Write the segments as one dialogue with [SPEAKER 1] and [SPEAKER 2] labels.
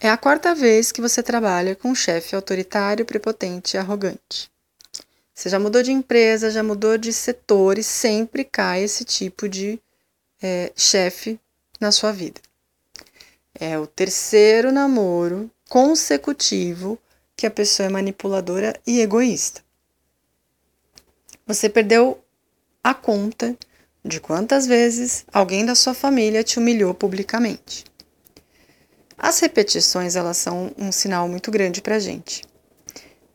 [SPEAKER 1] É a quarta vez que você trabalha com um chefe autoritário, prepotente e arrogante. Você já mudou de empresa, já mudou de setor e sempre cai esse tipo de é, chefe na sua vida. É o terceiro namoro consecutivo que a pessoa é manipuladora e egoísta. Você perdeu a conta de quantas vezes alguém da sua família te humilhou publicamente. As repetições elas são um sinal muito grande para a gente,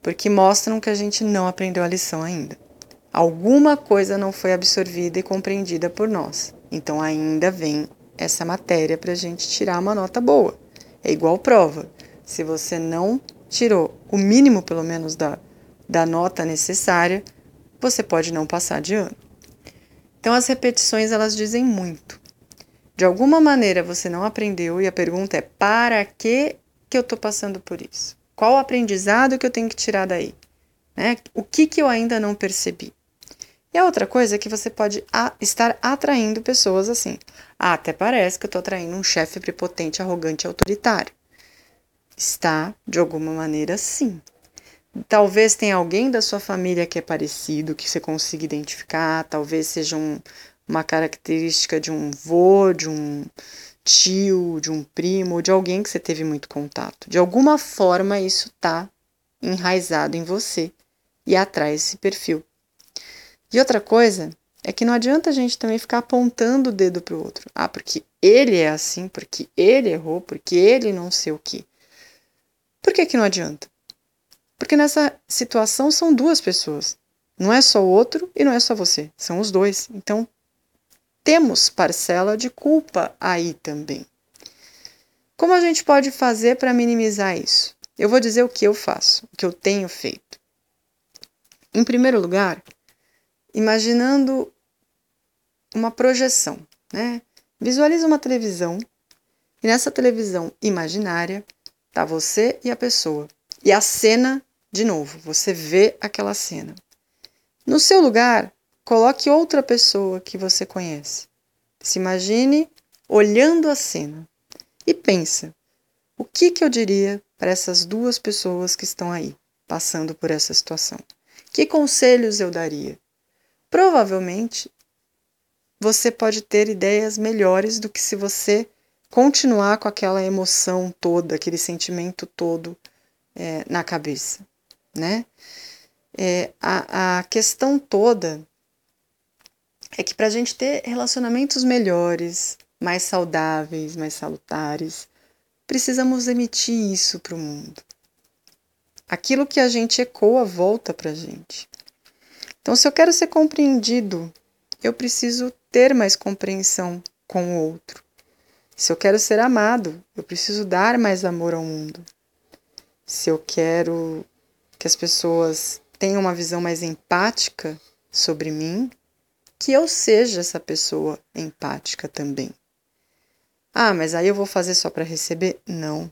[SPEAKER 1] porque mostram que a gente não aprendeu a lição ainda. Alguma coisa não foi absorvida e compreendida por nós, então ainda vem essa matéria para a gente tirar uma nota boa. É igual prova. Se você não tirou o mínimo, pelo menos, da, da nota necessária, você pode não passar de ano. Então, as repetições elas dizem muito. De alguma maneira você não aprendeu e a pergunta é: para que, que eu estou passando por isso? Qual o aprendizado que eu tenho que tirar daí? Né? O que, que eu ainda não percebi? E a outra coisa é que você pode estar atraindo pessoas assim. Ah, até parece que eu estou atraindo um chefe prepotente, arrogante e autoritário. Está, de alguma maneira, sim. Talvez tenha alguém da sua família que é parecido, que você consiga identificar, talvez seja um, uma característica de um vô, de um tio, de um primo, de alguém que você teve muito contato. De alguma forma isso está enraizado em você e atrai esse perfil. E outra coisa é que não adianta a gente também ficar apontando o dedo para o outro. Ah, porque ele é assim, porque ele errou, porque ele não sei o quê. Por que, que não adianta? Porque nessa situação são duas pessoas. Não é só o outro e não é só você, são os dois. Então temos parcela de culpa aí também. Como a gente pode fazer para minimizar isso? Eu vou dizer o que eu faço, o que eu tenho feito. Em primeiro lugar, imaginando uma projeção, né? Visualiza uma televisão e nessa televisão imaginária tá você e a pessoa. E a cena, de novo, você vê aquela cena. No seu lugar, Coloque outra pessoa que você conhece. Se imagine olhando a cena e pensa: o que, que eu diria para essas duas pessoas que estão aí, passando por essa situação? Que conselhos eu daria? Provavelmente você pode ter ideias melhores do que se você continuar com aquela emoção toda, aquele sentimento todo é, na cabeça, né? É, a, a questão toda é que para a gente ter relacionamentos melhores, mais saudáveis, mais salutares, precisamos emitir isso para o mundo. Aquilo que a gente ecoa volta para a gente. Então, se eu quero ser compreendido, eu preciso ter mais compreensão com o outro. Se eu quero ser amado, eu preciso dar mais amor ao mundo. Se eu quero que as pessoas tenham uma visão mais empática sobre mim, que eu seja essa pessoa empática também. Ah, mas aí eu vou fazer só para receber? Não.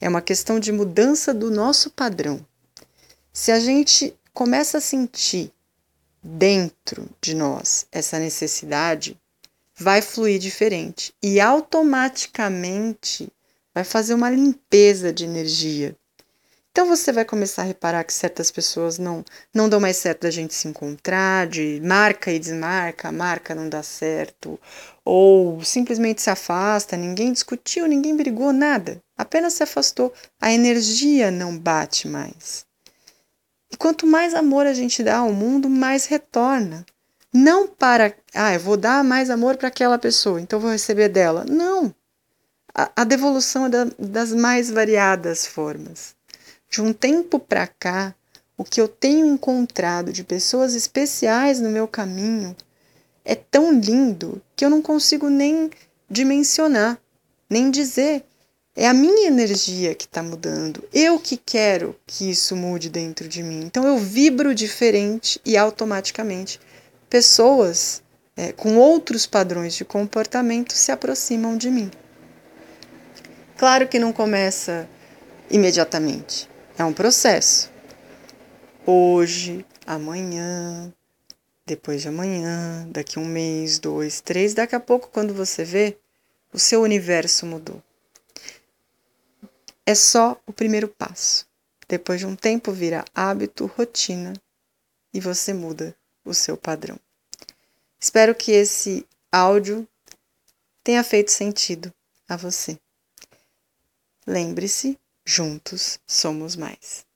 [SPEAKER 1] É uma questão de mudança do nosso padrão. Se a gente começa a sentir dentro de nós essa necessidade, vai fluir diferente e automaticamente vai fazer uma limpeza de energia então você vai começar a reparar que certas pessoas não não dão mais certo da gente se encontrar, de marca e desmarca, marca não dá certo, ou simplesmente se afasta, ninguém discutiu, ninguém brigou, nada, apenas se afastou, a energia não bate mais. E quanto mais amor a gente dá ao mundo, mais retorna. Não para, ah, eu vou dar mais amor para aquela pessoa, então vou receber dela. Não. A, a devolução é da, das mais variadas formas. De um tempo para cá, o que eu tenho encontrado de pessoas especiais no meu caminho é tão lindo que eu não consigo nem dimensionar, nem dizer. É a minha energia que está mudando. Eu que quero que isso mude dentro de mim. Então eu vibro diferente e automaticamente pessoas é, com outros padrões de comportamento se aproximam de mim. Claro que não começa imediatamente. É um processo. Hoje, amanhã, depois de amanhã, daqui um mês, dois, três, daqui a pouco, quando você vê, o seu universo mudou. é só o primeiro passo. Depois de um tempo vira hábito, rotina e você muda o seu padrão. Espero que esse áudio tenha feito sentido a você. Lembre-se, juntos somos mais.